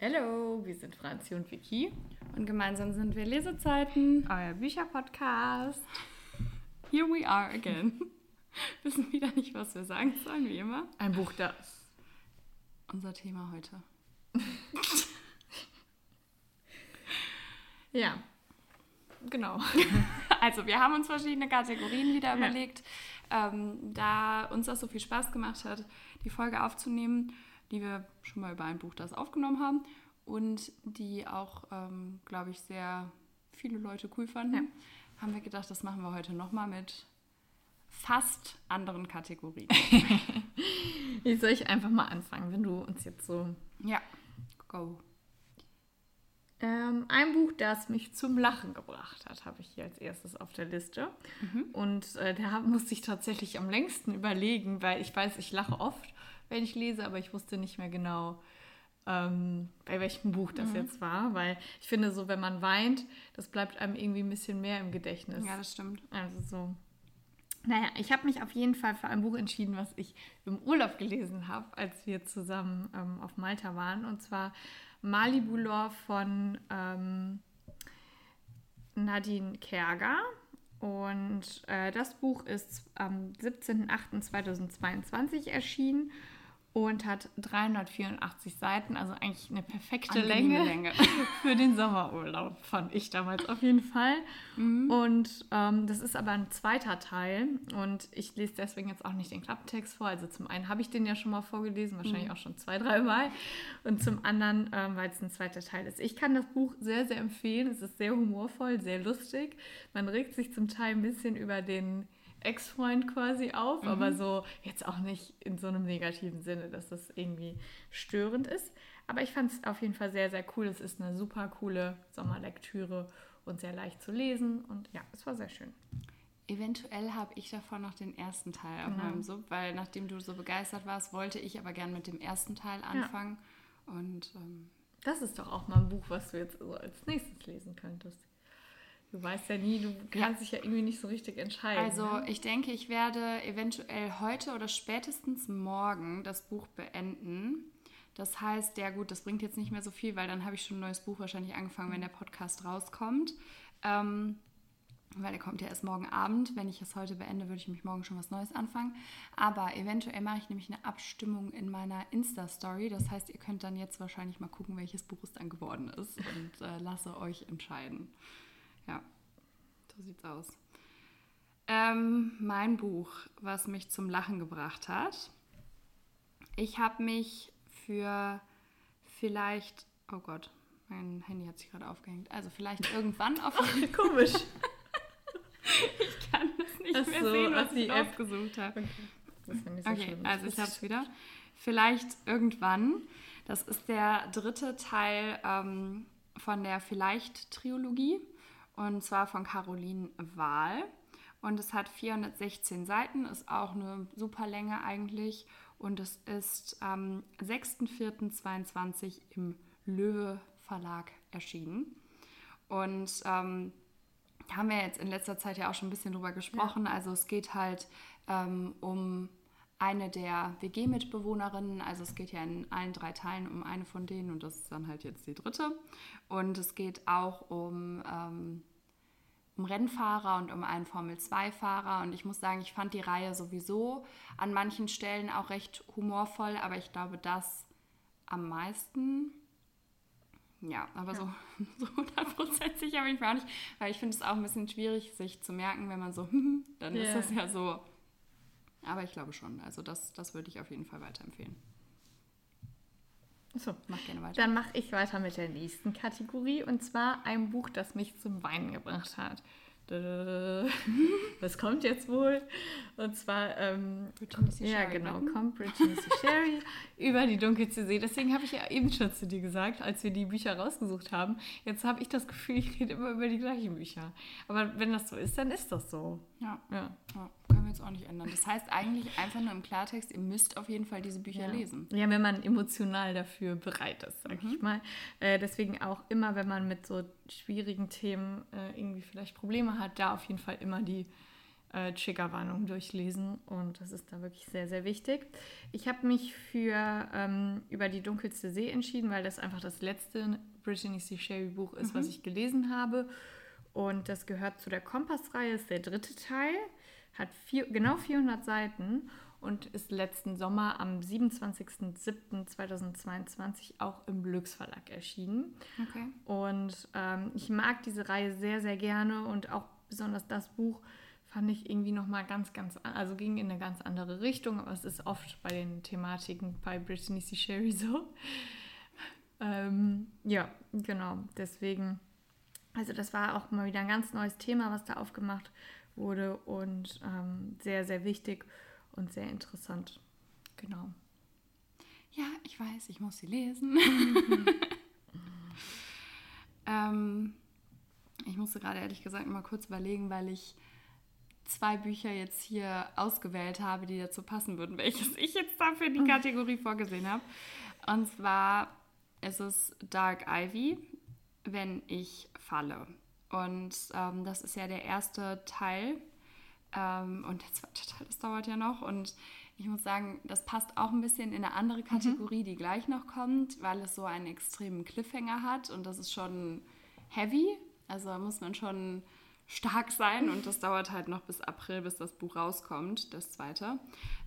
Hallo, wir sind Franzi und Vicky. Und gemeinsam sind wir Lesezeiten. Euer Bücherpodcast. Here we are again. Wissen wieder nicht, was wir sagen sollen, wie immer. Ein Buch das. Unser Thema heute. ja, genau. Also, wir haben uns verschiedene Kategorien wieder ja. überlegt. Ähm, da uns das so viel Spaß gemacht hat, die Folge aufzunehmen, die wir schon mal über ein Buch das aufgenommen haben und die auch, ähm, glaube ich, sehr viele Leute cool fanden, ja. haben wir gedacht, das machen wir heute nochmal mit fast anderen Kategorien. ich soll ich einfach mal anfangen, wenn du uns jetzt so. Ja, go. Ähm, ein Buch, das mich zum Lachen gebracht hat, habe ich hier als erstes auf der Liste. Mhm. Und äh, da musste ich tatsächlich am längsten überlegen, weil ich weiß, ich lache oft, wenn ich lese, aber ich wusste nicht mehr genau, ähm, bei welchem Buch das mhm. jetzt war. Weil ich finde, so wenn man weint, das bleibt einem irgendwie ein bisschen mehr im Gedächtnis. Ja, das stimmt. Also so. Naja, ich habe mich auf jeden Fall für ein Buch entschieden, was ich im Urlaub gelesen habe, als wir zusammen ähm, auf Malta waren. Und zwar Malibu Lore von ähm, Nadine Kerger. Und äh, das Buch ist am 17.08.2022 erschienen und hat 384 Seiten, also eigentlich eine perfekte Länge, Länge, für den Sommerurlaub, fand ich damals auf jeden Fall. Mhm. Und ähm, das ist aber ein zweiter Teil und ich lese deswegen jetzt auch nicht den Klapptext vor. Also zum einen habe ich den ja schon mal vorgelesen, wahrscheinlich mhm. auch schon zwei, drei Mal. Und zum anderen, ähm, weil es ein zweiter Teil ist. Ich kann das Buch sehr, sehr empfehlen. Es ist sehr humorvoll, sehr lustig. Man regt sich zum Teil ein bisschen über den Ex-Freund quasi auf, mhm. aber so jetzt auch nicht in so einem negativen Sinne, dass das irgendwie störend ist. Aber ich fand es auf jeden Fall sehr, sehr cool. Es ist eine super coole Sommerlektüre und sehr leicht zu lesen. Und ja, es war sehr schön. Eventuell habe ich davon noch den ersten Teil auf genau. meinem Sub, weil nachdem du so begeistert warst, wollte ich aber gern mit dem ersten Teil anfangen. Ja. Und ähm, das ist doch auch mal ein Buch, was du jetzt so als nächstes lesen könntest. Du weißt ja nie, du kannst dich ja irgendwie nicht so richtig entscheiden. Also ne? ich denke, ich werde eventuell heute oder spätestens morgen das Buch beenden. Das heißt, ja gut, das bringt jetzt nicht mehr so viel, weil dann habe ich schon ein neues Buch wahrscheinlich angefangen, wenn der Podcast rauskommt. Ähm, weil der kommt ja erst morgen Abend. Wenn ich es heute beende, würde ich mich morgen schon was Neues anfangen. Aber eventuell mache ich nämlich eine Abstimmung in meiner Insta-Story. Das heißt, ihr könnt dann jetzt wahrscheinlich mal gucken, welches Buch es dann geworden ist und äh, lasse euch entscheiden. Ja, so sieht's aus. Ähm, mein Buch, was mich zum Lachen gebracht hat. Ich habe mich für vielleicht, oh Gott, mein Handy hat sich gerade aufgehängt. Also vielleicht irgendwann auf. Komisch. ich kann das nicht Ach mehr so, sehen, was ich App. aufgesucht habe. Okay, so okay also ich habe es wieder. Vielleicht irgendwann. Das ist der dritte Teil ähm, von der Vielleicht-Triologie und zwar von Caroline Wahl. Und es hat 416 Seiten, ist auch eine super Länge eigentlich. Und es ist am 6.4.22 im Löwe Verlag erschienen. Und ähm, haben wir jetzt in letzter Zeit ja auch schon ein bisschen drüber gesprochen. Ja. Also es geht halt ähm, um eine der WG-Mitbewohnerinnen. Also es geht ja in allen drei Teilen um eine von denen und das ist dann halt jetzt die dritte. Und es geht auch um, ähm, um Rennfahrer und um einen Formel-2-Fahrer. Und ich muss sagen, ich fand die Reihe sowieso an manchen Stellen auch recht humorvoll, aber ich glaube, das am meisten. Ja, aber ja. so hundertprozentig so habe ich mir auch nicht, weil ich finde es auch ein bisschen schwierig, sich zu merken, wenn man so, dann yeah. ist das ja so aber ich glaube schon. Also das, das würde ich auf jeden Fall weiterempfehlen. So, mach gerne weiter. Dann mache ich weiter mit der nächsten Kategorie und zwar ein Buch, das mich zum Weinen gebracht hat. Was kommt jetzt wohl? Und zwar, ähm, ja genau, kommt Bridget Sherry über die dunkelste See. Deswegen habe ich ja eben schon zu dir gesagt, als wir die Bücher rausgesucht haben. Jetzt habe ich das Gefühl, ich rede immer über die gleichen Bücher. Aber wenn das so ist, dann ist das so. Ja. ja. ja. Wir jetzt auch nicht ändern. Das heißt eigentlich einfach nur im Klartext, ihr müsst auf jeden Fall diese Bücher ja. lesen. Ja, wenn man emotional dafür bereit ist, sag mhm. ich mal. Äh, deswegen auch immer, wenn man mit so schwierigen Themen äh, irgendwie vielleicht Probleme hat, da auf jeden Fall immer die äh, Triggerwarnung durchlesen und das ist da wirklich sehr, sehr wichtig. Ich habe mich für ähm, über die dunkelste See entschieden, weil das einfach das letzte Brittany C. Sherry Buch ist, mhm. was ich gelesen habe und das gehört zu der Kompass-Reihe, ist der dritte Teil, hat vier, genau 400 Seiten und ist letzten Sommer am 27.07.2022 auch im Lux Verlag erschienen. Okay. Und ähm, ich mag diese Reihe sehr, sehr gerne und auch besonders das Buch fand ich irgendwie nochmal ganz, ganz, also ging in eine ganz andere Richtung, aber es ist oft bei den Thematiken bei Brittany C. Sherry so. Ähm, ja, genau, deswegen, also das war auch mal wieder ein ganz neues Thema, was da aufgemacht wurde und ähm, sehr, sehr wichtig und sehr interessant. Genau. Ja, ich weiß, ich muss sie lesen. Mhm. ähm, ich musste gerade ehrlich gesagt mal kurz überlegen, weil ich zwei Bücher jetzt hier ausgewählt habe, die dazu passen würden, welches ich jetzt da für die mhm. Kategorie vorgesehen habe. Und zwar ist es Dark Ivy, wenn ich falle. Und ähm, das ist ja der erste Teil. Ähm, und der zweite Teil, das dauert ja noch. Und ich muss sagen, das passt auch ein bisschen in eine andere mhm. Kategorie, mhm. die gleich noch kommt, weil es so einen extremen Cliffhanger hat. Und das ist schon heavy. Also muss man schon stark sein und das dauert halt noch bis April, bis das Buch rauskommt, das zweite.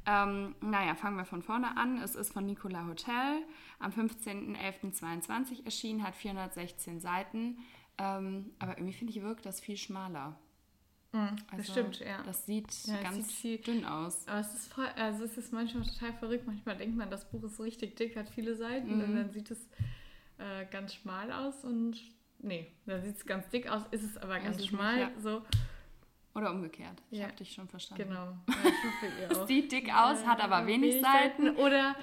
Ähm, naja, fangen wir von vorne an. Es ist von Nicola Hotel, am 15.11.22 erschienen, hat 416 Seiten, ähm, aber irgendwie finde ich, wirkt das viel schmaler. Mhm, das also, stimmt, ja. Das sieht ja, ganz sieht viel, dünn aus. Aber es ist, voll, also es ist manchmal total verrückt. Manchmal denkt man, das Buch ist richtig dick, hat viele Seiten mhm. und dann sieht es äh, ganz schmal aus und Nee, da sieht es ganz dick aus, ist es aber ganz also schmal. Ja. So. Oder umgekehrt. Ich ja. habe dich schon verstanden. Genau. Ja, ich hoffe, ihr auch. sieht dick aus, hat aber wenig, wenig Seiten. Seiten. Oder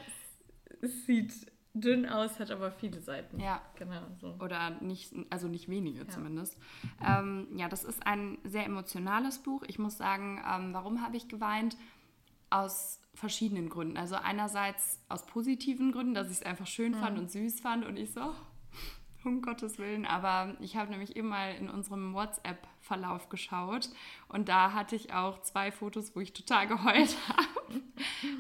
es sieht dünn aus, hat aber viele Seiten. Ja. Genau. So. Oder nicht, also nicht wenige ja. zumindest. Ähm, ja, das ist ein sehr emotionales Buch. Ich muss sagen, ähm, warum habe ich geweint? Aus verschiedenen Gründen. Also einerseits aus positiven Gründen, dass ich es einfach schön mhm. fand und süß fand und ich so, um Gottes Willen. Aber ich habe nämlich eben mal in unserem WhatsApp-Verlauf geschaut und da hatte ich auch zwei Fotos, wo ich total geheult habe,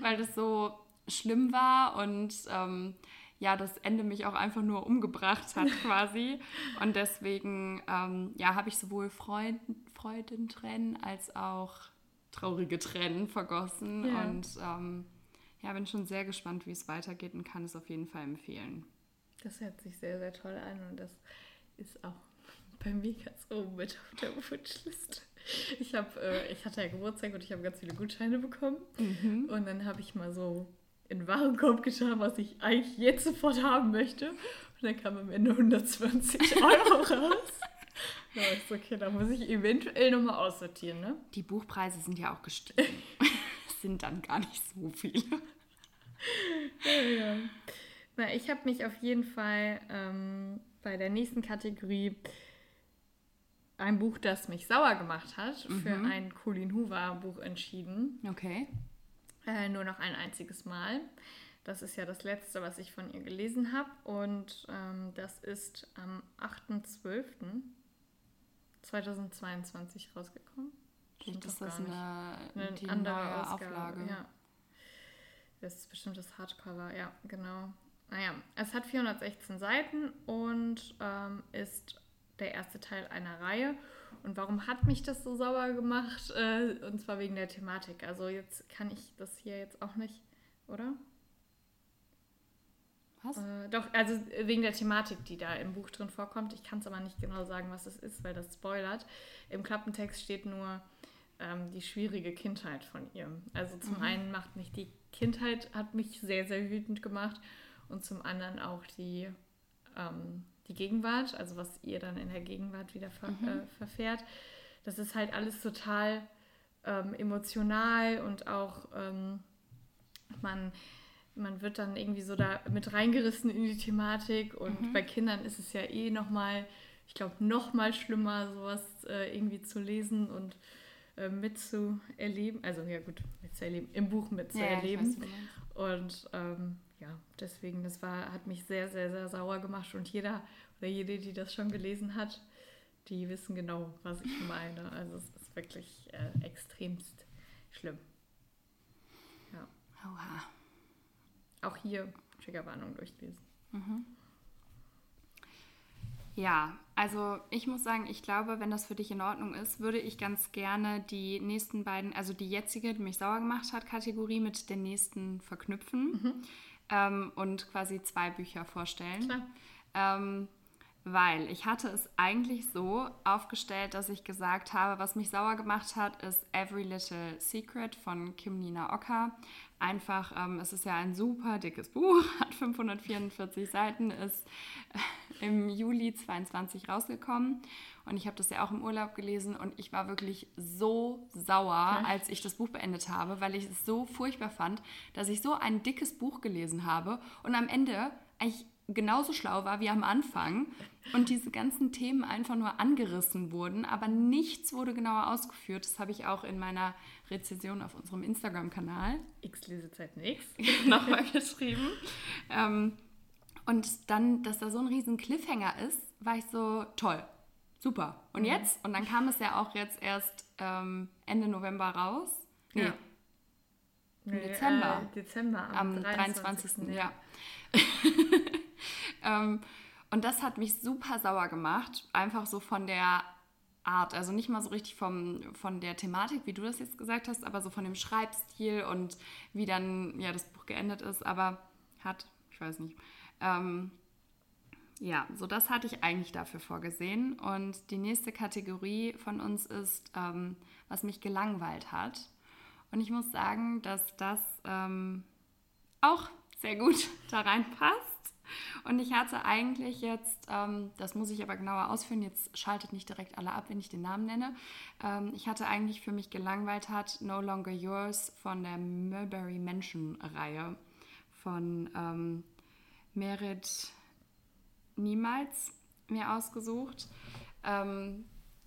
weil das so schlimm war und ähm, ja, das Ende mich auch einfach nur umgebracht hat quasi. Und deswegen ähm, ja, habe ich sowohl Freuden, Freudentränen als auch traurige Tränen vergossen. Ja. Und ähm, ja, bin schon sehr gespannt, wie es weitergeht und kann es auf jeden Fall empfehlen. Das hört sich sehr, sehr toll an und das ist auch bei mir ganz oben mit auf der Wunschliste. Ich, hab, äh, ich hatte ja Geburtstag und ich habe ganz viele Gutscheine bekommen. Mhm. Und dann habe ich mal so in Warenkorb geschaut, was ich eigentlich jetzt sofort haben möchte. Und dann kam am Ende 120 Euro raus. Da ja, ist okay, da muss ich eventuell nochmal aussortieren, ne? Die Buchpreise sind ja auch gestiegen. Es sind dann gar nicht so viele. Ja, ja. Na, ich habe mich auf jeden Fall ähm, bei der nächsten Kategorie ein Buch, das mich sauer gemacht hat, mhm. für ein Colin Hoover Buch entschieden. Okay. Äh, nur noch ein einziges Mal. Das ist ja das letzte, was ich von ihr gelesen habe. Und ähm, das ist am 8.12.2022 rausgekommen. Stimmt das, das eine, eine andere Auflage? Ja. Das ist bestimmt das Hardcover, ja, genau. Naja, es hat 416 Seiten und ähm, ist der erste Teil einer Reihe. Und warum hat mich das so sauer gemacht? Äh, und zwar wegen der Thematik. Also jetzt kann ich das hier jetzt auch nicht, oder? Was? Äh, doch, also wegen der Thematik, die da im Buch drin vorkommt. Ich kann es aber nicht genau sagen, was es ist, weil das spoilert. Im Klappentext steht nur ähm, die schwierige Kindheit von ihr. Also zum mhm. einen macht mich die Kindheit, hat mich sehr, sehr wütend gemacht und zum anderen auch die, ähm, die Gegenwart, also was ihr dann in der Gegenwart wieder ver mhm. äh, verfährt. Das ist halt alles total ähm, emotional und auch ähm, man, man wird dann irgendwie so da mit reingerissen in die Thematik und mhm. bei Kindern ist es ja eh nochmal, ich glaube, nochmal schlimmer, sowas äh, irgendwie zu lesen und äh, mitzuerleben. Also ja gut, mitzuerleben, im Buch mitzuerleben. Ja, und ähm, ja, deswegen, das war, hat mich sehr, sehr, sehr sauer gemacht und jeder oder jede, die das schon gelesen hat, die wissen genau, was ich meine. Also es ist wirklich äh, extremst schlimm. Ja. Oha. Auch hier Triggerwarnung durchlesen. Mhm. Ja, also ich muss sagen, ich glaube, wenn das für dich in Ordnung ist, würde ich ganz gerne die nächsten beiden, also die jetzige, die mich sauer gemacht hat, Kategorie mit der nächsten verknüpfen mhm. Ähm, und quasi zwei Bücher vorstellen. Ähm, weil ich hatte es eigentlich so aufgestellt, dass ich gesagt habe, was mich sauer gemacht hat, ist Every Little Secret von Kim Nina Ocker. Einfach, ähm, es ist ja ein super dickes Buch, hat 544 Seiten, ist im Juli 22 rausgekommen und ich habe das ja auch im Urlaub gelesen und ich war wirklich so sauer, okay. als ich das Buch beendet habe, weil ich es so furchtbar fand, dass ich so ein dickes Buch gelesen habe und am Ende eigentlich genauso schlau war wie am Anfang und diese ganzen Themen einfach nur angerissen wurden, aber nichts wurde genauer ausgeführt. Das habe ich auch in meiner Rezension auf unserem Instagram-Kanal. X Lesezeiten X. nochmal geschrieben. Ähm, und dann, dass da so ein riesen Cliffhanger ist, war ich so toll. Super. Und mhm. jetzt? Und dann kam es ja auch jetzt erst ähm, Ende November raus. Nee. Ja. Nee, Dezember. Äh, Dezember am, am 23. 23. Ja. ähm, und das hat mich super sauer gemacht, einfach so von der Art, also nicht mal so richtig vom, von der Thematik, wie du das jetzt gesagt hast, aber so von dem Schreibstil und wie dann ja das Buch geendet ist, aber hat, ich weiß nicht. Ähm, ja, so das hatte ich eigentlich dafür vorgesehen. Und die nächste Kategorie von uns ist, ähm, was mich gelangweilt hat. Und ich muss sagen, dass das ähm, auch sehr gut da reinpasst. Und ich hatte eigentlich jetzt, ähm, das muss ich aber genauer ausführen, jetzt schaltet nicht direkt alle ab, wenn ich den Namen nenne. Ähm, ich hatte eigentlich für mich gelangweilt hat No Longer Yours von der Mulberry Mansion Reihe von ähm, Merit Niemals mir ausgesucht. Ähm,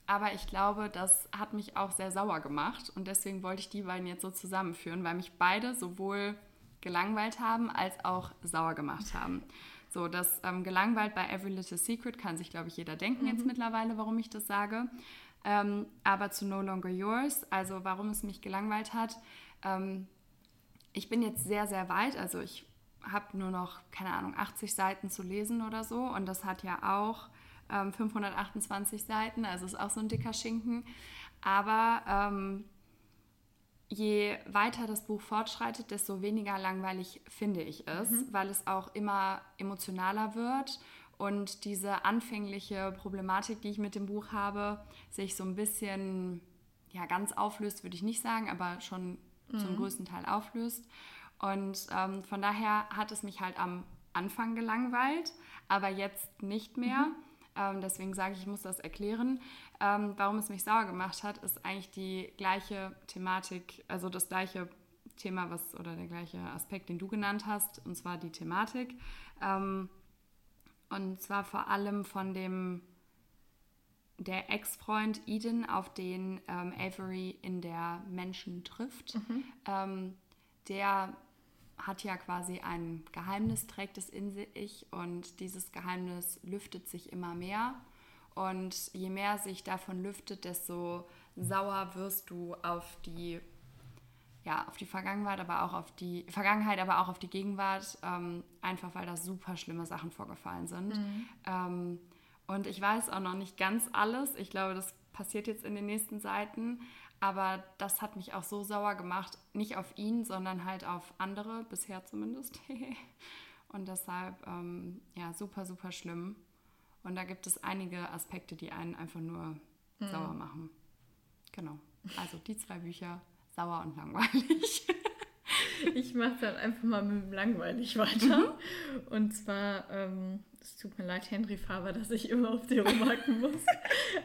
aber ich glaube, das hat mich auch sehr sauer gemacht und deswegen wollte ich die beiden jetzt so zusammenführen, weil mich beide sowohl gelangweilt haben als auch sauer gemacht haben. So, das ähm, gelangweilt bei Every Little Secret kann sich, glaube ich, jeder denken mhm. jetzt mittlerweile, warum ich das sage. Ähm, aber zu No Longer Yours, also warum es mich gelangweilt hat. Ähm, ich bin jetzt sehr, sehr weit, also ich habe nur noch, keine Ahnung, 80 Seiten zu lesen oder so und das hat ja auch 528 ähm, Seiten, also ist auch so ein dicker Schinken. Aber ähm, je weiter das Buch fortschreitet, desto weniger langweilig finde ich es, mhm. weil es auch immer emotionaler wird und diese anfängliche Problematik, die ich mit dem Buch habe, sich so ein bisschen, ja, ganz auflöst, würde ich nicht sagen, aber schon mhm. zum größten Teil auflöst. Und ähm, von daher hat es mich halt am Anfang gelangweilt, aber jetzt nicht mehr. Mhm. Ähm, deswegen sage ich, ich muss das erklären. Ähm, warum es mich sauer gemacht hat, ist eigentlich die gleiche Thematik, also das gleiche Thema, was oder der gleiche Aspekt, den du genannt hast, und zwar die Thematik. Ähm, und zwar vor allem von dem der Ex-Freund Eden, auf den ähm, Avery in der Menschen trifft. Mhm. Ähm, der hat ja quasi ein Geheimnis, trägt es in sich und dieses Geheimnis lüftet sich immer mehr. Und je mehr sich davon lüftet, desto sauer wirst du auf die, ja, auf die Vergangenheit, aber auch auf die Vergangenheit, aber auch auf die Gegenwart, ähm, einfach weil da super schlimme Sachen vorgefallen sind. Mhm. Ähm, und ich weiß auch noch nicht ganz alles. Ich glaube, das passiert jetzt in den nächsten Seiten. Aber das hat mich auch so sauer gemacht, nicht auf ihn, sondern halt auf andere, bisher zumindest. und deshalb, ähm, ja, super, super schlimm. Und da gibt es einige Aspekte, die einen einfach nur mhm. sauer machen. Genau. Also die zwei Bücher, sauer und langweilig. ich mache dann einfach mal mit dem langweilig weiter. Mhm. Und zwar, ähm, es tut mir leid, Henry Faber, dass ich immer auf die rumhacken muss.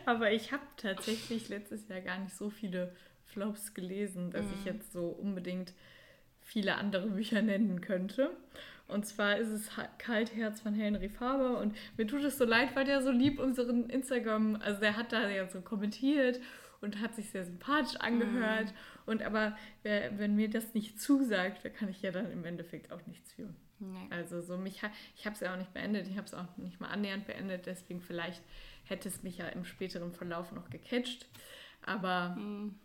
Aber ich habe tatsächlich letztes Jahr gar nicht so viele Flops gelesen, dass mhm. ich jetzt so unbedingt viele andere Bücher nennen könnte. Und zwar ist es Kaltherz von Henry Faber und mir tut es so leid, weil der so lieb unseren Instagram, also der hat da ja so kommentiert und hat sich sehr sympathisch angehört. Mhm. Und aber wer, wenn mir das nicht zusagt, da kann ich ja dann im Endeffekt auch nichts für. Nee. Also so mich, ich habe es ja auch nicht beendet, ich habe es auch nicht mal annähernd beendet, deswegen vielleicht hätte es mich ja im späteren Verlauf noch gecatcht. Aber mhm.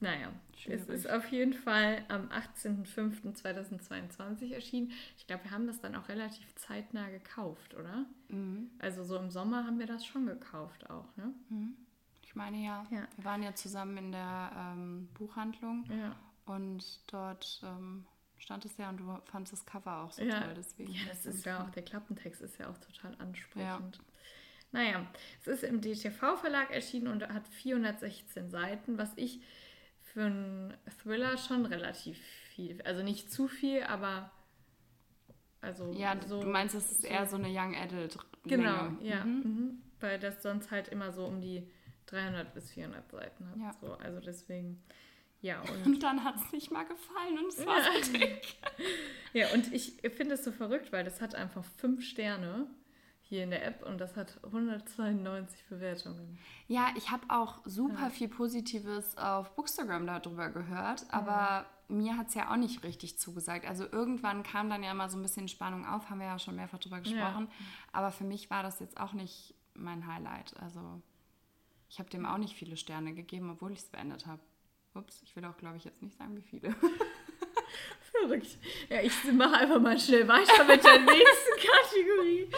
naja, Schwierig. es ist auf jeden Fall am 18.05.2022 erschienen. Ich glaube, wir haben das dann auch relativ zeitnah gekauft, oder? Mhm. Also so im Sommer haben wir das schon gekauft auch, ne? Mhm. Ich meine ja. ja. Wir waren ja zusammen in der ähm, Buchhandlung ja. und dort ähm, stand es ja und du fandest das Cover auch so ja. toll. Deswegen ja, das ist ja auch, der Klappentext ist ja auch total ansprechend. Ja. Naja, es ist im DTV-Verlag erschienen und hat 416 Seiten, was ich für einen Thriller schon relativ viel, also nicht zu viel, aber also ja, so, du meinst, es ist so, eher so eine Young Adult. Genau, Länge. ja, mhm. Mhm. weil das sonst halt immer so um die 300 bis 400 Seiten hat. Ja. So, also deswegen ja, und, und dann hat es nicht mal gefallen und es war ja. so dick. ja, und ich finde es so verrückt, weil das hat einfach fünf Sterne hier in der App und das hat 192 Bewertungen. Ja, ich habe auch super ja. viel Positives auf Bookstagram darüber gehört, aber mhm. mir hat es ja auch nicht richtig zugesagt. Also irgendwann kam dann ja mal so ein bisschen Spannung auf, haben wir ja schon mehrfach drüber gesprochen, ja. aber für mich war das jetzt auch nicht mein Highlight. Also ich habe dem auch nicht viele Sterne gegeben, obwohl ich es beendet habe. Ups, ich will auch, glaube ich, jetzt nicht sagen, wie viele. Verrückt. Ja, ich mache einfach mal schnell weiter mit der nächsten Kategorie.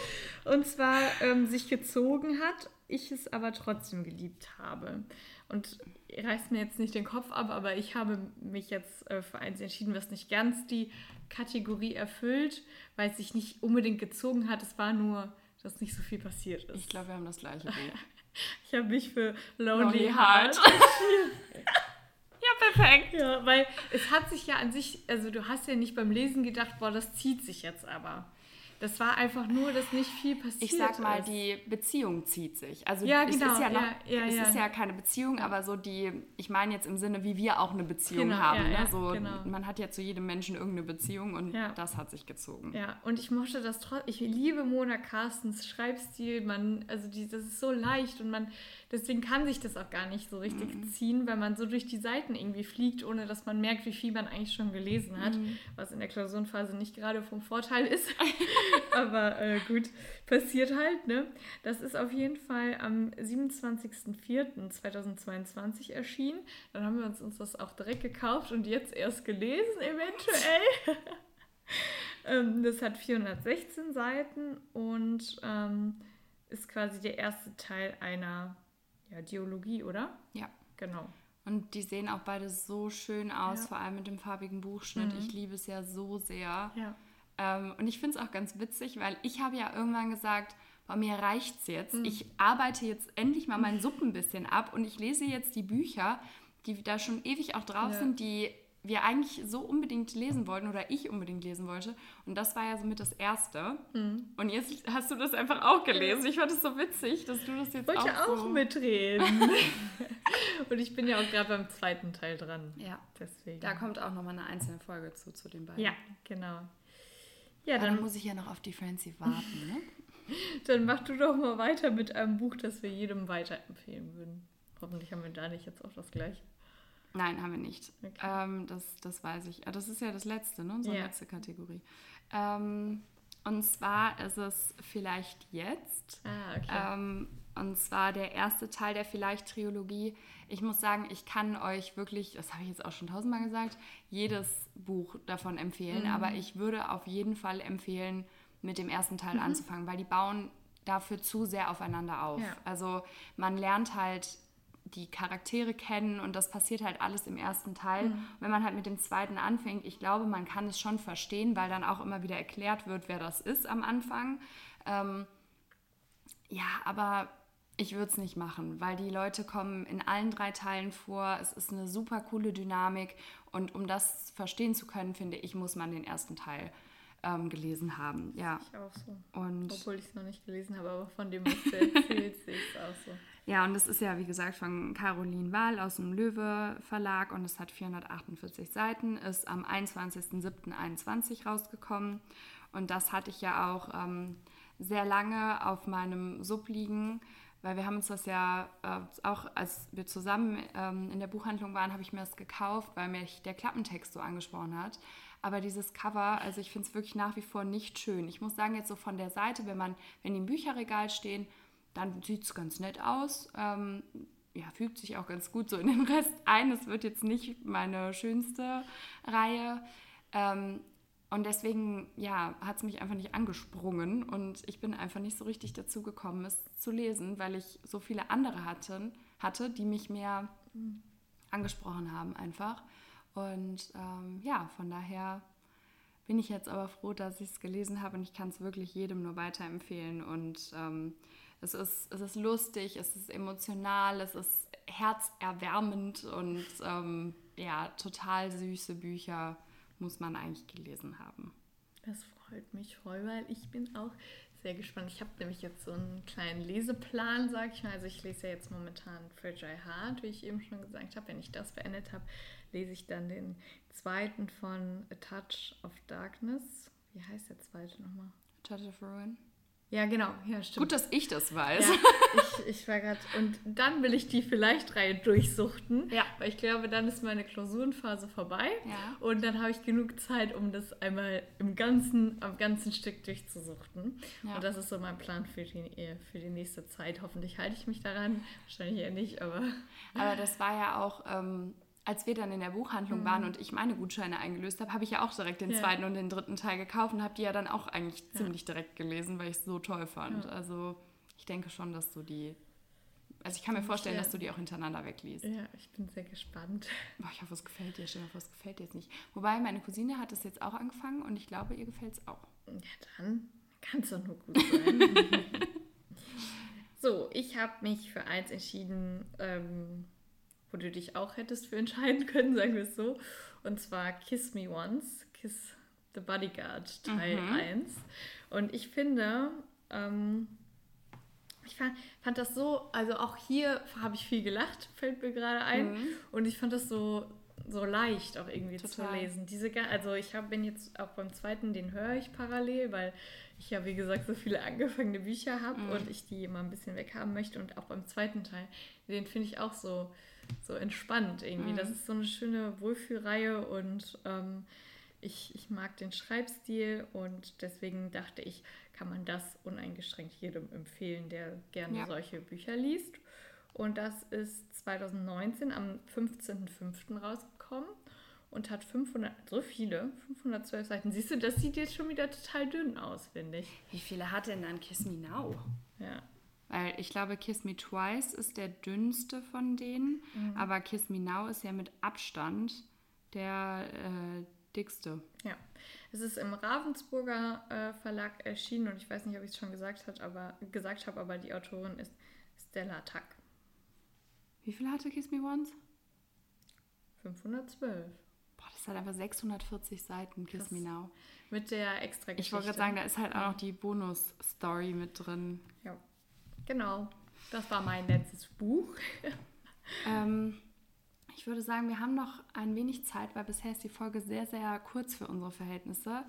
Und zwar ähm, sich gezogen hat, ich es aber trotzdem geliebt habe. Und reißt mir jetzt nicht den Kopf ab, aber ich habe mich jetzt äh, für eins entschieden, was nicht ganz die Kategorie erfüllt, weil es sich nicht unbedingt gezogen hat. Es war nur, dass nicht so viel passiert ist. Ich glaube, wir haben das gleiche Bild. ich habe mich für Lonely, Lonely Heart entschieden. Ja, perfekt. Ja, weil es hat sich ja an sich, also du hast ja nicht beim Lesen gedacht, boah, das zieht sich jetzt aber. Das war einfach nur, dass nicht viel passiert Ich sag mal, ist. die Beziehung zieht sich. Also ja, genau. es, ist ja, noch, ja, ja, es ist ja keine Beziehung, aber so die, ich meine jetzt im Sinne, wie wir auch eine Beziehung genau, haben. ne? so, genau. Man hat ja zu jedem Menschen irgendeine Beziehung und das hat sich gezogen. Ja, und ich mochte das trotzdem. Ich liebe Mona Carstens Schreibstil. Man, also die, das ist so leicht und man, deswegen kann sich das auch gar nicht so richtig mhm. ziehen, weil man so durch die Seiten irgendwie fliegt, ohne dass man merkt, wie viel man eigentlich schon gelesen hat, mhm. was in der Klausurenphase nicht gerade vom Vorteil ist. Aber äh, gut, passiert halt, ne? Das ist auf jeden Fall am 27.04.2022 erschienen. Dann haben wir uns, uns das auch direkt gekauft und jetzt erst gelesen, eventuell. ähm, das hat 416 Seiten und ähm, ist quasi der erste Teil einer ja, Dialogie, oder? Ja. Genau. Und die sehen auch beide so schön aus, ja. vor allem mit dem farbigen Buchschnitt. Mhm. Ich liebe es ja so sehr. Ja. Ähm, und ich finde es auch ganz witzig, weil ich habe ja irgendwann gesagt, bei mir reicht es jetzt. Mhm. Ich arbeite jetzt endlich mal meinen Suppen ein bisschen ab und ich lese jetzt die Bücher, die da schon ewig auch drauf ja. sind, die wir eigentlich so unbedingt lesen wollten oder ich unbedingt lesen wollte. Und das war ja somit das Erste. Mhm. Und jetzt hast du das einfach auch gelesen. Ich fand es so witzig, dass du das jetzt wollte auch, auch so mitreden. Und ich bin ja auch gerade beim zweiten Teil dran. Ja. Deswegen. Da kommt auch nochmal eine einzelne Folge zu, zu den beiden. Ja, genau. Ja, dann, dann muss ich ja noch auf die Francie warten, ne? dann mach du doch mal weiter mit einem Buch, das wir jedem weiterempfehlen würden. Hoffentlich haben wir da nicht jetzt auch das gleiche. Nein, haben wir nicht. Okay. Ähm, das, das weiß ich. Ah, das ist ja das letzte, ne? Unsere yeah. letzte Kategorie. Ähm, und zwar ist es vielleicht jetzt. Ah, okay. Ähm, und zwar der erste Teil der Vielleicht-Triologie. Ich muss sagen, ich kann euch wirklich, das habe ich jetzt auch schon tausendmal gesagt, jedes Buch davon empfehlen. Mhm. Aber ich würde auf jeden Fall empfehlen, mit dem ersten Teil mhm. anzufangen, weil die bauen dafür zu sehr aufeinander auf. Ja. Also man lernt halt die Charaktere kennen und das passiert halt alles im ersten Teil. Mhm. Wenn man halt mit dem zweiten anfängt, ich glaube, man kann es schon verstehen, weil dann auch immer wieder erklärt wird, wer das ist am Anfang. Ähm, ja, aber ich würde es nicht machen, weil die Leute kommen in allen drei Teilen vor. Es ist eine super coole Dynamik und um das verstehen zu können, finde ich, muss man den ersten Teil ähm, gelesen haben. Ja. Ich auch so. Und Obwohl ich es noch nicht gelesen habe, aber von dem, was du erzählst, sehe ich es auch so. Ja, und es ist ja, wie gesagt, von Caroline Wahl aus dem Löwe Verlag und es hat 448 Seiten, ist am 21.07.21 rausgekommen. Und das hatte ich ja auch ähm, sehr lange auf meinem Sub liegen, weil wir haben uns das ja äh, auch, als wir zusammen ähm, in der Buchhandlung waren, habe ich mir das gekauft, weil mich der Klappentext so angesprochen hat. Aber dieses Cover, also ich finde es wirklich nach wie vor nicht schön. Ich muss sagen, jetzt so von der Seite, wenn man, wenn die im Bücherregal stehen, dann sieht es ganz nett aus. Ähm, ja, fügt sich auch ganz gut so in den Rest ein. Es wird jetzt nicht meine schönste Reihe. Ähm, und deswegen, ja, hat es mich einfach nicht angesprungen und ich bin einfach nicht so richtig dazu gekommen, es zu lesen, weil ich so viele andere hatten, hatte, die mich mehr angesprochen haben einfach. Und ähm, ja, von daher bin ich jetzt aber froh, dass ich es gelesen habe und ich kann es wirklich jedem nur weiterempfehlen. Und ähm, es, ist, es ist lustig, es ist emotional, es ist herzerwärmend und ähm, ja, total süße Bücher muss man eigentlich gelesen haben. Das freut mich voll, weil ich bin auch sehr gespannt. Ich habe nämlich jetzt so einen kleinen Leseplan, sag ich mal. Also ich lese ja jetzt momentan Fragile Heart, wie ich eben schon gesagt habe. Wenn ich das beendet habe, lese ich dann den zweiten von A Touch of Darkness. Wie heißt der zweite nochmal? A Touch of Ruin. Ja, genau. Ja, stimmt. Gut, dass ich das weiß. Ja, ich, ich war gerade. Und dann will ich die Vielleicht-Reihe durchsuchten. Ja. Weil ich glaube, dann ist meine Klausurenphase vorbei. Ja. Und dann habe ich genug Zeit, um das einmal im ganzen, am ganzen Stück durchzusuchten. Ja. Und das ist so mein Plan für die, für die nächste Zeit. Hoffentlich halte ich mich daran. Wahrscheinlich eher nicht, aber. Aber das war ja auch. Ähm als wir dann in der Buchhandlung mhm. waren und ich meine Gutscheine eingelöst habe, habe ich ja auch direkt den ja. zweiten und den dritten Teil gekauft und habe die ja dann auch eigentlich ja. ziemlich direkt gelesen, weil ich es so toll fand. Ja. Also ich denke schon, dass du die. Also ich kann mir vorstellen, dass du die auch hintereinander wegliest. Ja, ich bin sehr gespannt. Boah, ich hoffe, es gefällt dir. Stell dir vor, es gefällt dir jetzt nicht. Wobei, meine Cousine hat es jetzt auch angefangen und ich glaube, ihr gefällt es auch. Ja, dann kann es doch nur gut sein. so, ich habe mich für eins entschieden, ähm, wo du dich auch hättest für entscheiden können, sagen wir es so. Und zwar Kiss Me Once, Kiss the Bodyguard Teil mhm. 1. Und ich finde, ähm, ich fand, fand, das so, also auch hier habe ich viel gelacht, fällt mir gerade ein. Mhm. Und ich fand das so, so leicht auch irgendwie Total. zu lesen. Diese, also ich hab, bin jetzt auch beim zweiten, den höre ich parallel, weil ich ja, wie gesagt, so viele angefangene Bücher habe mhm. und ich die immer ein bisschen weghaben möchte. Und auch beim zweiten Teil, den finde ich auch so, so entspannt irgendwie. Mhm. Das ist so eine schöne Wohlfühlreihe und ähm, ich, ich mag den Schreibstil und deswegen dachte ich, kann man das uneingeschränkt jedem empfehlen, der gerne ja. solche Bücher liest. Und das ist 2019 am 15.05. rausgekommen und hat 500, so viele, 512 Seiten. Siehst du, das sieht jetzt schon wieder total dünn aus, finde ich. Wie viele hat denn dann Kiss Me Now? Ja, weil ich glaube, Kiss Me Twice ist der dünnste von denen, mhm. aber Kiss Me Now ist ja mit Abstand der äh, dickste. Ja, es ist im Ravensburger äh, Verlag erschienen und ich weiß nicht, ob ich es schon gesagt, hat, aber, gesagt habe, aber die Autorin ist Stella Tack. Wie viel hatte Kiss Me Once? 512. Boah, das hat einfach 640 Seiten, Kiss Krass. Me Now. Mit der extra Geschichte. Ich wollte gerade sagen, da ist halt auch noch die Bonus-Story mit drin. Ja. Genau, das war mein letztes Buch. ähm, ich würde sagen, wir haben noch ein wenig Zeit, weil bisher ist die Folge sehr, sehr kurz für unsere Verhältnisse.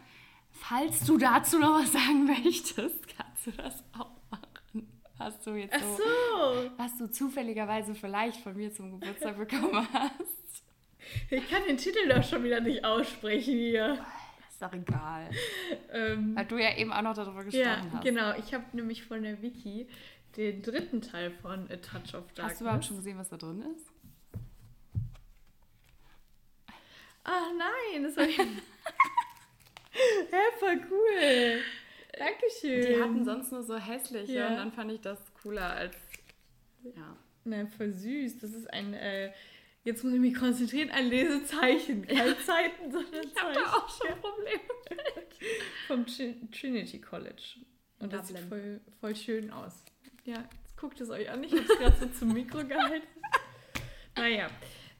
Falls du dazu noch was sagen möchtest, kannst du das auch machen. Hast du jetzt so, so. was du zufälligerweise vielleicht von mir zum Geburtstag bekommen hast. Ich kann den Titel doch schon wieder nicht aussprechen hier. Ist doch egal. Ähm, Weil du ja eben auch noch darüber gesprochen ja, hast. Genau, ich habe nämlich von der Wiki den dritten Teil von A Touch of Darkness. Hast du überhaupt schon gesehen, was da drin ist? Ah nein, das war ja voll cool. Dankeschön. Die hatten sonst nur so hässliche ja. und dann fand ich das cooler als. Ja. Na, voll süß. Das ist ein. Äh, jetzt muss ich mich konzentrieren, ein Lesezeichen. Keine Zeiten, sondern ich Zeichen. Ich habe auch schon Probleme. Vom Trinity College. Und das sieht voll, voll schön aus. Ja, jetzt guckt es euch an. Ich habe es gerade so zum Mikro gehalten. Naja,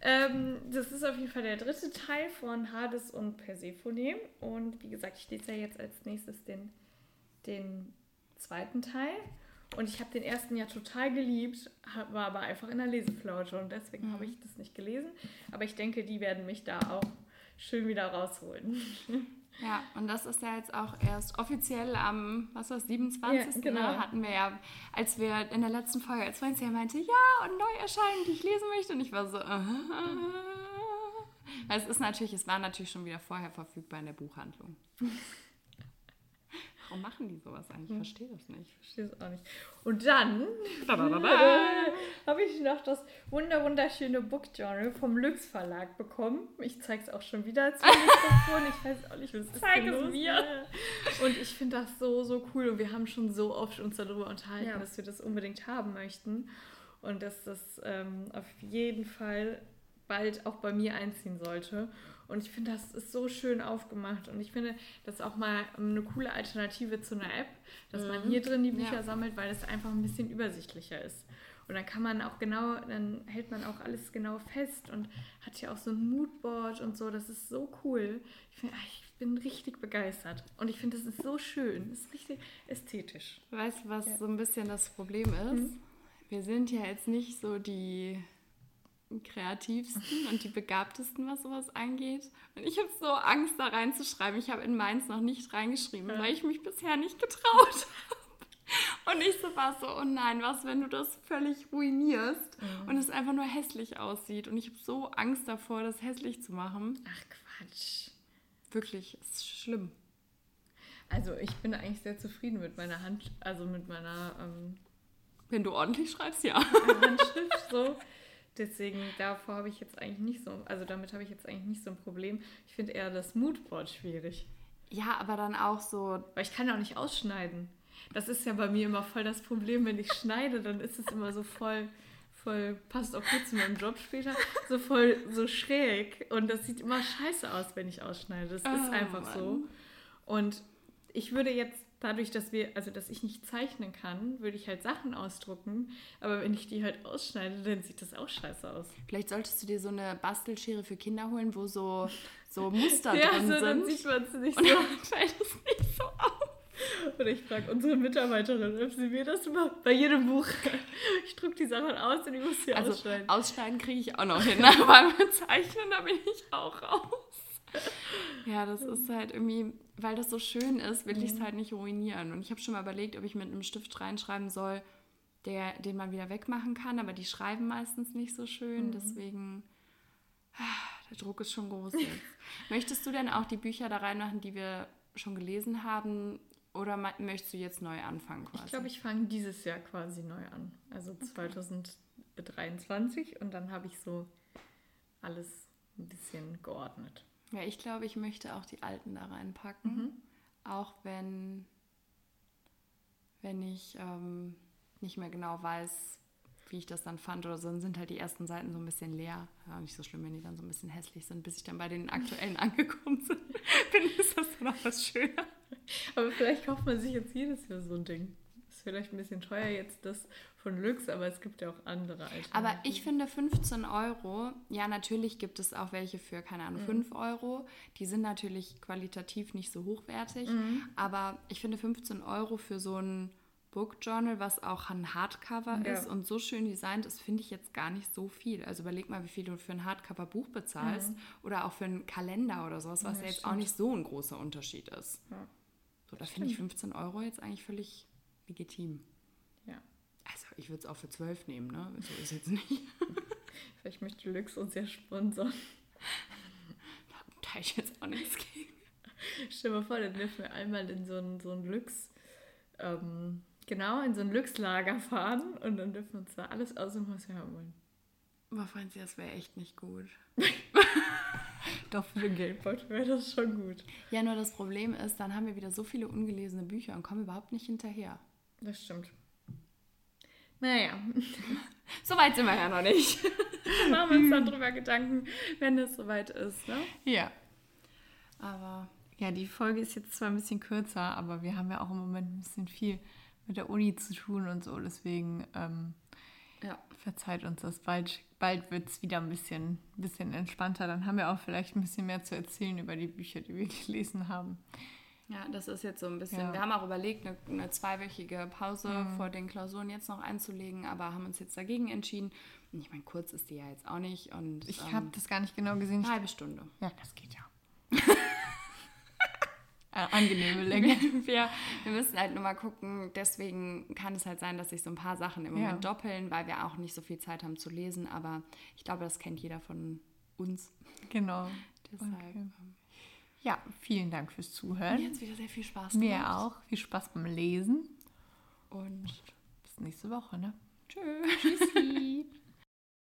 ähm, das ist auf jeden Fall der dritte Teil von Hades und Persephone. Und wie gesagt, ich lese ja jetzt als nächstes den, den zweiten Teil. Und ich habe den ersten ja total geliebt, war aber einfach in der Leseflaute und deswegen mhm. habe ich das nicht gelesen. Aber ich denke, die werden mich da auch schön wieder rausholen. Ja, und das ist ja jetzt auch erst offiziell am, was war 27. Ja, genau. Ne, hatten wir ja, als wir in der letzten Folge, als Franzi ja meinte, ja, und neu erscheinen, die ich lesen möchte. Und ich war so, uh, es ist natürlich, es war natürlich schon wieder vorher verfügbar in der Buchhandlung. Warum machen die sowas eigentlich? Ich verstehe das nicht. Ich verstehe es auch nicht. Und dann habe ich noch das wunder wunderschöne Book Journal vom Lux Verlag bekommen. Ich zeige es auch schon wieder zum Mikrofon. Ich weiß auch nicht, was ist Zeig es mir. Und ich finde das so, so cool. Und wir haben schon so oft uns darüber unterhalten, ja. dass wir das unbedingt haben möchten. Und dass das ähm, auf jeden Fall bald auch bei mir einziehen sollte. Und ich finde, das ist so schön aufgemacht. Und ich finde, das ist auch mal eine coole Alternative zu einer App, dass mhm. man hier drin die Bücher ja. sammelt, weil es einfach ein bisschen übersichtlicher ist. Und dann kann man auch genau, dann hält man auch alles genau fest und hat hier auch so ein Moodboard und so. Das ist so cool. Ich, find, ich bin richtig begeistert. Und ich finde, das ist so schön. Das ist richtig ästhetisch. Weißt du, was ja. so ein bisschen das Problem ist? Mhm. Wir sind ja jetzt nicht so die kreativsten und die begabtesten, was sowas angeht. Und ich habe so Angst, da reinzuschreiben. Ich habe in Mainz noch nicht reingeschrieben, ja. weil ich mich bisher nicht getraut habe. Und ich so war so, oh nein, was, wenn du das völlig ruinierst mhm. und es einfach nur hässlich aussieht. Und ich habe so Angst davor, das hässlich zu machen. Ach Quatsch. Wirklich, es ist schlimm. Also ich bin eigentlich sehr zufrieden mit meiner Hand, also mit meiner... Ähm, wenn du ordentlich schreibst, ja. Handschrift so. Deswegen, davor habe ich jetzt eigentlich nicht so, also damit habe ich jetzt eigentlich nicht so ein Problem. Ich finde eher das Moodboard schwierig. Ja, aber dann auch so. Weil ich kann ja auch nicht ausschneiden. Das ist ja bei mir immer voll das Problem, wenn ich schneide, dann ist es immer so voll, voll, passt auch gut zu meinem Job später, so voll so schräg. Und das sieht immer scheiße aus, wenn ich ausschneide. Das oh, ist einfach Mann. so. Und ich würde jetzt dadurch, dass wir, also dass ich nicht zeichnen kann, würde ich halt Sachen ausdrucken. Aber wenn ich die halt ausschneide, dann sieht das auch scheiße aus. Vielleicht solltest du dir so eine Bastelschere für Kinder holen, wo so, so Muster ja, drin so, sind. dann sieht man es nicht Und so. dann fällt es nicht so auf. Oder ich frage unsere Mitarbeiterin, ob sie mir das macht. Bei jedem Buch. Ich drucke die Sachen aus und ich muss sie also, ausschneiden. Ausschneiden kriege ich auch noch hin, aber beim Zeichnen, da bin ich auch raus. Ja, das ist halt irgendwie, weil das so schön ist, will ich es halt nicht ruinieren. Und ich habe schon mal überlegt, ob ich mit einem Stift reinschreiben soll, der, den man wieder wegmachen kann, aber die schreiben meistens nicht so schön. Mhm. Deswegen, ah, der Druck ist schon groß jetzt. Möchtest du denn auch die Bücher da reinmachen, die wir schon gelesen haben? Oder möchtest du jetzt neu anfangen quasi? Ich glaube, ich fange dieses Jahr quasi neu an. Also okay. 2023 und dann habe ich so alles ein bisschen geordnet. Ja, ich glaube, ich möchte auch die alten da reinpacken. Mhm. Auch wenn, wenn ich ähm, nicht mehr genau weiß, wie ich das dann fand oder so, dann sind halt die ersten Seiten so ein bisschen leer. Ja, nicht so schlimm, wenn die dann so ein bisschen hässlich sind, bis ich dann bei den aktuellen angekommen bin. Ist das dann auch was schöner. Aber vielleicht kauft man sich jetzt jedes Jahr so ein Ding. Vielleicht ein bisschen teuer jetzt das von Lux, aber es gibt ja auch andere. Aber ich finde 15 Euro, ja, natürlich gibt es auch welche für, keine Ahnung, mhm. 5 Euro. Die sind natürlich qualitativ nicht so hochwertig, mhm. aber ich finde 15 Euro für so ein Book Journal, was auch ein Hardcover ja. ist und so schön designt ist, finde ich jetzt gar nicht so viel. Also überleg mal, wie viel du für ein Hardcover-Buch bezahlst mhm. oder auch für einen Kalender oder sowas, was ja, ja jetzt stimmt. auch nicht so ein großer Unterschied ist. Ja. So, da finde ich 15 Euro jetzt eigentlich völlig legitim. Also ich würde es auch für 12 nehmen, ne? So ist jetzt nicht. Vielleicht möchte Lux uns ja sponsern. Da habe ich jetzt auch nichts gegen. Stell dir mal vor, dann dürfen wir einmal in so ein, so ein Lux, ähm, genau, in so ein Lux-Lager fahren und dann dürfen wir uns da alles aussuchen, was wir haben wollen. Aber Franzi, das wäre echt nicht gut. Doch für den Geldbeutel wäre das schon gut. Ja, nur das Problem ist, dann haben wir wieder so viele ungelesene Bücher und kommen überhaupt nicht hinterher. Das stimmt. Naja. so weit sind wir ja noch nicht. Machen wir uns dann drüber Gedanken, wenn es soweit ist, ne? Ja. Aber. Ja, die Folge ist jetzt zwar ein bisschen kürzer, aber wir haben ja auch im Moment ein bisschen viel mit der Uni zu tun und so. Deswegen ähm, ja. verzeiht uns das. Bald, bald wird es wieder ein bisschen, bisschen entspannter. Dann haben wir auch vielleicht ein bisschen mehr zu erzählen über die Bücher, die wir gelesen haben. Ja, das ist jetzt so ein bisschen. Ja. Wir haben auch überlegt, eine, eine zweiwöchige Pause mhm. vor den Klausuren jetzt noch einzulegen, aber haben uns jetzt dagegen entschieden. Und ich meine, kurz ist die ja jetzt auch nicht. Und, ich ähm, habe das gar nicht genau gesehen. Eine halbe Stunde. Ja, das geht ja. Angenehme Länge. Wir, wir müssen halt nur mal gucken. Deswegen kann es halt sein, dass sich so ein paar Sachen im Moment ja. doppeln, weil wir auch nicht so viel Zeit haben zu lesen. Aber ich glaube, das kennt jeder von uns. Genau. Deshalb. Okay. Ja, vielen Dank fürs Zuhören. Mir hat es wieder sehr viel Spaß gemacht. Mir auch. Viel Spaß beim Lesen. Und bis nächste Woche, ne? Tschüss. Tschüssi.